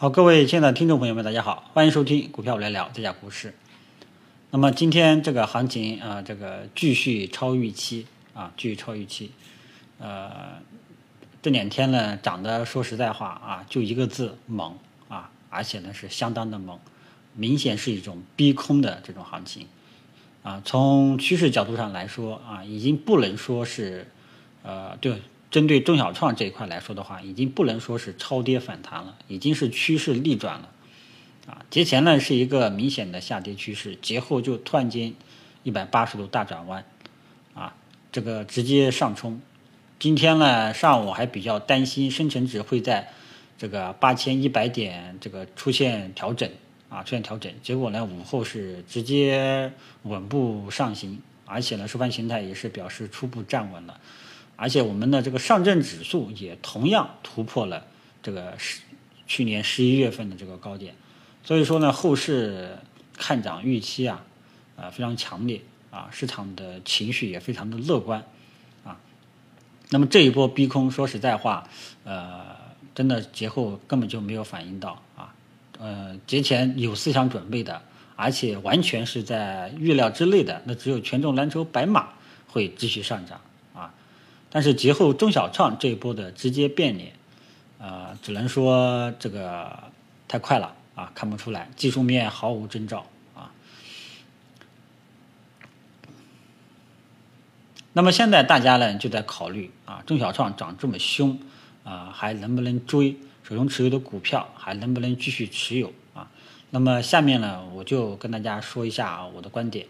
好，各位亲爱的听众朋友们，大家好，欢迎收听股票来聊这家股市。那么今天这个行情啊，这个继续超预期啊，继续超预期。呃，这两天呢涨的，说实在话啊，就一个字猛啊，而且呢是相当的猛，明显是一种逼空的这种行情啊。从趋势角度上来说啊，已经不能说是呃对。针对中小创这一块来说的话，已经不能说是超跌反弹了，已经是趋势逆转了，啊，节前呢是一个明显的下跌趋势，节后就突然间一百八十度大转弯，啊，这个直接上冲。今天呢上午还比较担心深成指会在这个八千一百点这个出现调整，啊，出现调整，结果呢午后是直接稳步上行，而且呢收盘形态也是表示初步站稳了。而且我们的这个上证指数也同样突破了这个十去年十一月份的这个高点，所以说呢，后市看涨预期啊，啊非常强烈啊，市场的情绪也非常的乐观啊。那么这一波逼空，说实在话，呃，真的节后根本就没有反应到啊，呃，节前有思想准备的，而且完全是在预料之内的，那只有权重蓝筹白马会继续上涨。但是节后中小创这一波的直接变脸，呃，只能说这个太快了啊，看不出来，技术面毫无征兆啊。那么现在大家呢就在考虑啊，中小创涨这么凶啊，还能不能追？手中持有的股票还能不能继续持有啊？那么下面呢，我就跟大家说一下我的观点。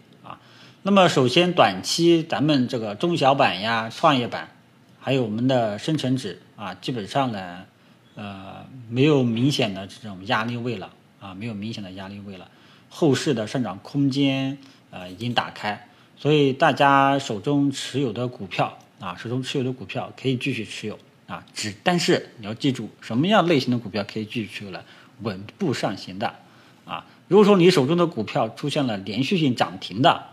那么首先，短期咱们这个中小板呀、创业板，还有我们的深成指啊，基本上呢，呃，没有明显的这种压力位了啊，没有明显的压力位了。后市的上涨空间呃已经打开，所以大家手中持有的股票啊，手中持有的股票可以继续持有啊，只但是你要记住，什么样类型的股票可以继续持有了？稳步上行的啊。如果说你手中的股票出现了连续性涨停的，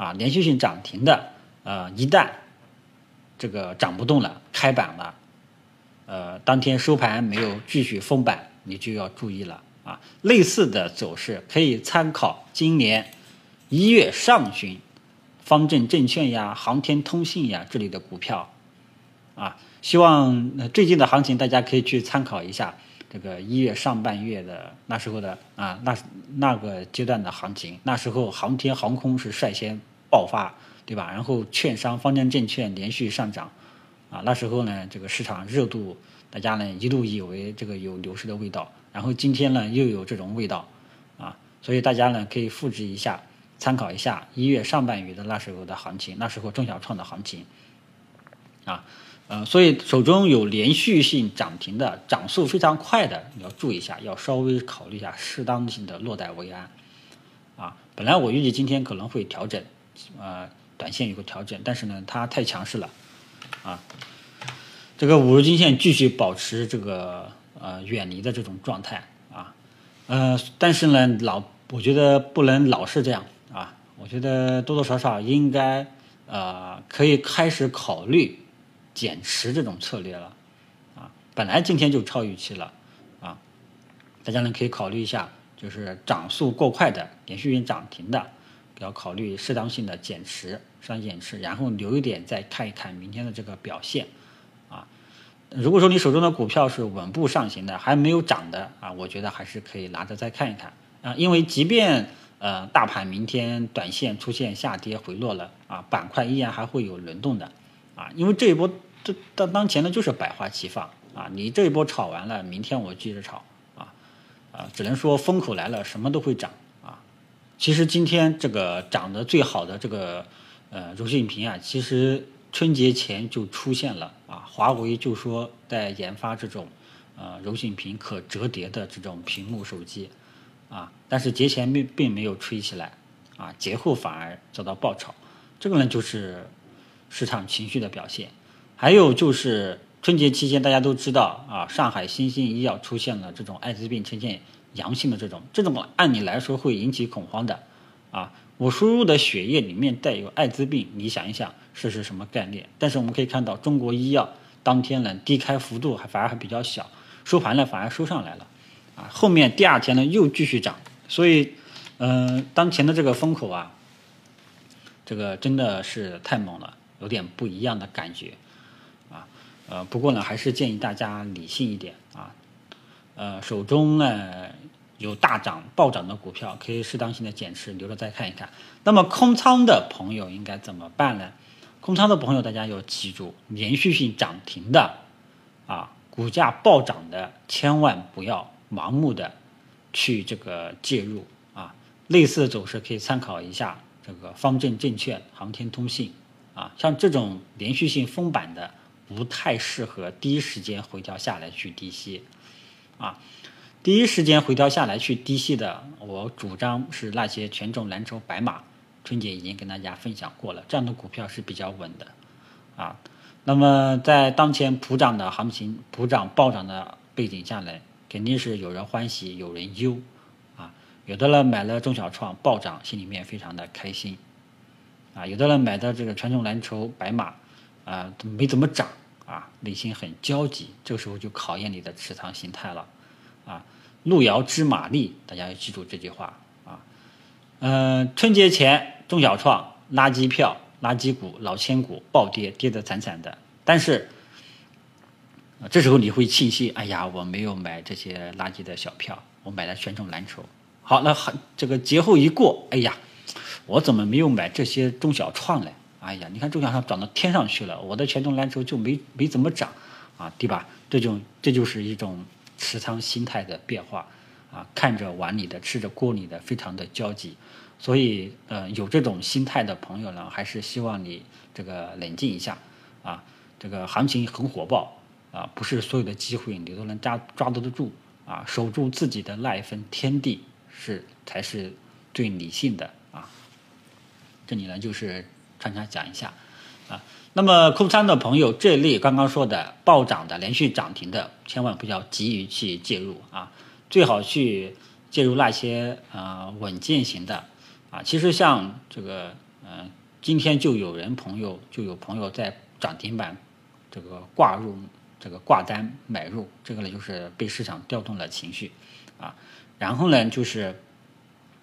啊，连续性涨停的，呃，一旦这个涨不动了，开板了，呃，当天收盘没有继续封板，你就要注意了啊。类似的走势可以参考今年一月上旬，方正证券呀、航天通信呀这里的股票，啊，希望最近的行情大家可以去参考一下。这个一月上半月的那时候的啊，那那个阶段的行情，那时候航天航空是率先爆发，对吧？然后券商、方正证券连续上涨，啊，那时候呢，这个市场热度，大家呢一度以为这个有牛市的味道，然后今天呢又有这种味道，啊，所以大家呢可以复制一下，参考一下一月上半月的那时候的行情，那时候中小创的行情，啊。呃，所以手中有连续性涨停的、涨速非常快的，你要注意一下，要稍微考虑一下适当性的落袋为安。啊，本来我预计今天可能会调整，呃，短线有个调整，但是呢，它太强势了，啊，这个五日均线继续保持这个呃远离的这种状态，啊，呃，但是呢，老我觉得不能老是这样，啊，我觉得多多少少应该呃可以开始考虑。减持这种策略了，啊，本来今天就超预期了，啊，大家呢可以考虑一下，就是涨速过快的、连续性涨停的，要考虑适当性的减持，适当减持，然后留一点再看一看明天的这个表现，啊，如果说你手中的股票是稳步上行的，还没有涨的，啊，我觉得还是可以拿着再看一看，啊，因为即便呃大盘明天短线出现下跌回落了，啊，板块依然还会有轮动的。啊，因为这一波这当当前呢就是百花齐放啊，你这一波炒完了，明天我接着炒啊啊，只能说风口来了，什么都会涨。其实今天这个涨得最好的这个呃柔性屏啊，其实春节前就出现了啊，华为就说在研发这种呃柔性屏可折叠的这种屏幕手机啊，但是节前并并没有吹起来啊，节后反而遭到爆炒，这个呢就是。市场情绪的表现，还有就是春节期间，大家都知道啊，上海新兴医药出现了这种艾滋病呈现阳性的这种，这种按理来说会引起恐慌的啊。我输入的血液里面带有艾滋病，你想一想这是什么概念？但是我们可以看到，中国医药当天呢低开幅度还反而还比较小，收盘呢反而收上来了啊，后面第二天呢又继续涨，所以，嗯，当前的这个风口啊，这个真的是太猛了，有点不一样的感觉，啊，呃，不过呢，还是建议大家理性一点，呃，手中呢有大涨暴涨的股票，可以适当性的减持，留着再看一看。那么空仓的朋友应该怎么办呢？空仓的朋友，大家要记住，连续性涨停的，啊，股价暴涨的，千万不要盲目的去这个介入啊。类似的走势可以参考一下这个方正证券、航天通信啊，像这种连续性封板的，不太适合第一时间回调下来去低吸啊。第一时间回调下来去低吸的，我主张是那些权重蓝筹白马。春节已经跟大家分享过了，这样的股票是比较稳的，啊，那么在当前普涨的行情、普涨暴涨的背景下来，肯定是有人欢喜有人忧，啊，有的人买了中小创暴涨，心里面非常的开心，啊，有的人买的这个权重蓝筹白马，啊，没怎么涨，啊，内心很焦急，这个时候就考验你的持仓心态了，啊，路遥知马力，大家要记住这句话啊。嗯，春节前中小创垃圾票、垃圾股、老千股暴跌，跌得惨惨的。但是，这时候你会庆幸，哎呀，我没有买这些垃圾的小票，我买了权重蓝筹。好，那很这个节后一过，哎呀，我怎么没有买这些中小创呢？哎呀，你看中小创涨到天上去了，我的权重蓝筹就没没怎么涨啊，对吧？这种这就是一种持仓心态的变化。啊，看着碗里的，吃着锅里的，非常的焦急，所以呃，有这种心态的朋友呢，还是希望你这个冷静一下啊。这个行情很火爆啊，不是所有的机会你都能抓抓得得住啊。守住自己的那一份天地是才是最理性的啊。这里呢就是穿插讲一下啊。那么空仓的朋友，这类刚刚说的暴涨的、连续涨停的，千万不要急于去介入啊。最好去介入那些啊稳健型的啊，其实像这个嗯，今天就有人朋友就有朋友在涨停板这个挂入这个挂单买入，这个呢就是被市场调动了情绪啊。然后呢就是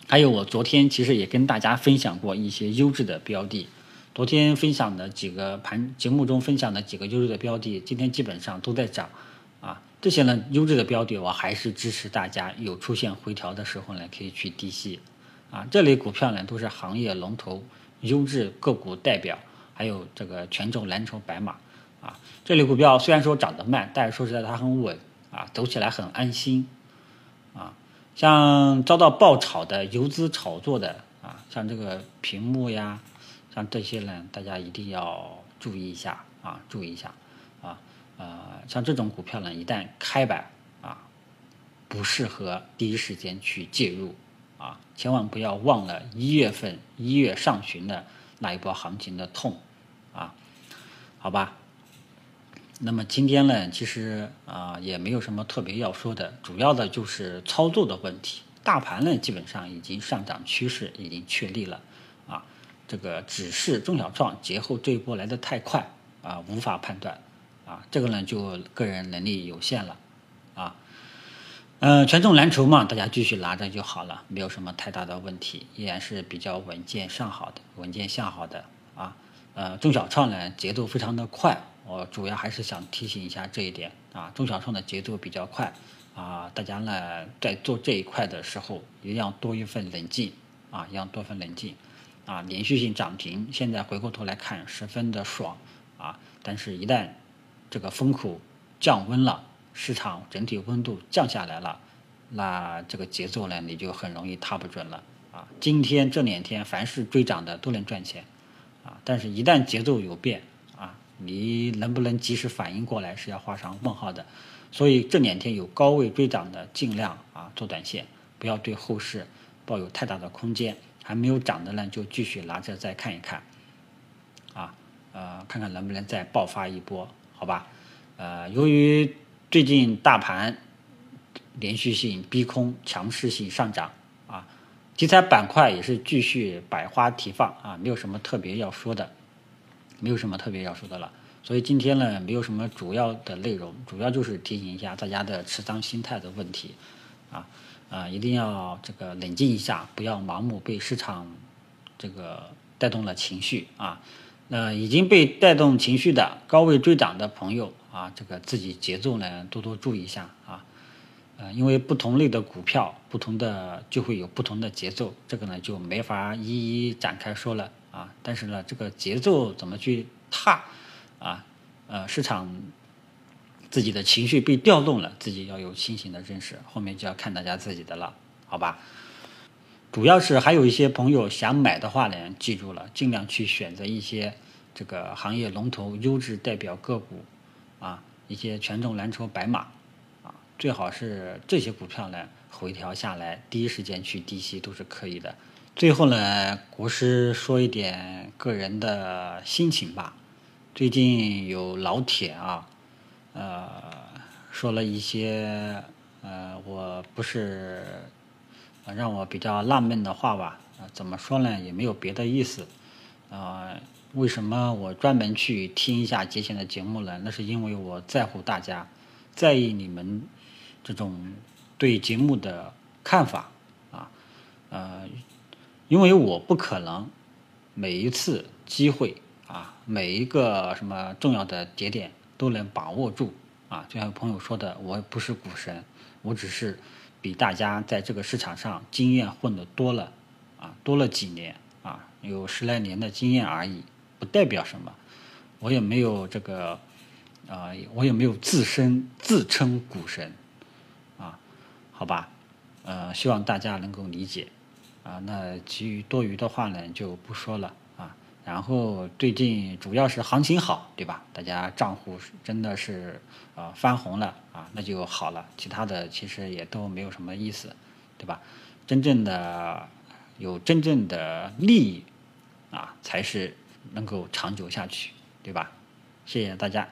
还有我昨天其实也跟大家分享过一些优质的标的，昨天分享的几个盘节目中分享的几个优质的标的，今天基本上都在涨。啊这些呢，优质的标的，我还是支持大家有出现回调的时候呢，可以去低吸。啊，这类股票呢，都是行业龙头、优质个股代表，还有这个权重蓝筹白马。啊，这类股票虽然说涨得慢，但是说实在它很稳，啊，走起来很安心。啊，像遭到爆炒的、游资炒作的，啊，像这个屏幕呀，像这些呢，大家一定要注意一下，啊，注意一下啊。呃，像这种股票呢，一旦开板啊，不适合第一时间去介入啊，千万不要忘了一月份一月上旬的那一波行情的痛啊，好吧？那么今天呢，其实啊也没有什么特别要说的，主要的就是操作的问题。大盘呢，基本上已经上涨趋势已经确立了，这个只是中小创节后这一波来的太快啊，无法判断。啊，这个呢就个人能力有限了，啊，嗯，权重蓝筹嘛，大家继续拿着就好了，没有什么太大的问题，依然是比较稳健上好的，稳健向好的啊，呃，中小创呢节奏非常的快，我主要还是想提醒一下这一点啊，中小创的节奏比较快啊，大家呢在做这一块的时候，一定要多一份冷静啊，要多份冷静啊，连续性涨停，现在回过头来看十分的爽啊，但是一旦这个风口降温了，市场整体温度降下来了，那这个节奏呢，你就很容易踏不准了啊！今天这两天凡是追涨的都能赚钱啊，但是一旦节奏有变啊，你能不能及时反应过来是要画上问号的。所以这两天有高位追涨的，尽量啊做短线，不要对后市抱有太大的空间。还没有涨的呢，就继续拿着再看一看啊，呃，看看能不能再爆发一波。好吧，呃，由于最近大盘连续性逼空，强势性上涨啊，题材板块也是继续百花齐放啊，没有什么特别要说的，没有什么特别要说的了。所以今天呢，没有什么主要的内容，主要就是提醒一下大家的持仓心态的问题啊，啊，一定要这个冷静一下，不要盲目被市场这个带动了情绪啊。那已经被带动情绪的高位追涨的朋友啊，这个自己节奏呢多多注意一下啊。呃，因为不同类的股票，不同的就会有不同的节奏，这个呢就没法一一展开说了啊。但是呢，这个节奏怎么去踏啊？呃，市场自己的情绪被调动了，自己要有清醒的认识，后面就要看大家自己的了，好吧？主要是还有一些朋友想买的话呢，记住了，尽量去选择一些这个行业龙头、优质代表个股啊，一些权重蓝筹白马。啊最好是这些股票呢回调下来，第一时间去低吸都是可以的。最后呢，国师说一点个人的心情吧。最近有老铁啊，呃，说了一些呃，我不是让我比较纳闷的话吧？怎么说呢？也没有别的意思啊。为什么我专门去听一下节前的节目呢？那是因为我在乎大家，在意你们。这种对节目的看法啊，呃，因为我不可能每一次机会啊，每一个什么重要的节点都能把握住啊。就像朋友说的，我不是股神，我只是比大家在这个市场上经验混的多了啊，多了几年啊，有十来年的经验而已，不代表什么。我也没有这个啊，我也没有自身自称股神。啊好吧，呃，希望大家能够理解，啊，那其余多余的话呢就不说了。然后最近主要是行情好，对吧？大家账户真的是啊翻红了啊，那就好了。其他的其实也都没有什么意思，对吧？真正的有真正的利益啊，才是能够长久下去，对吧？谢谢大家。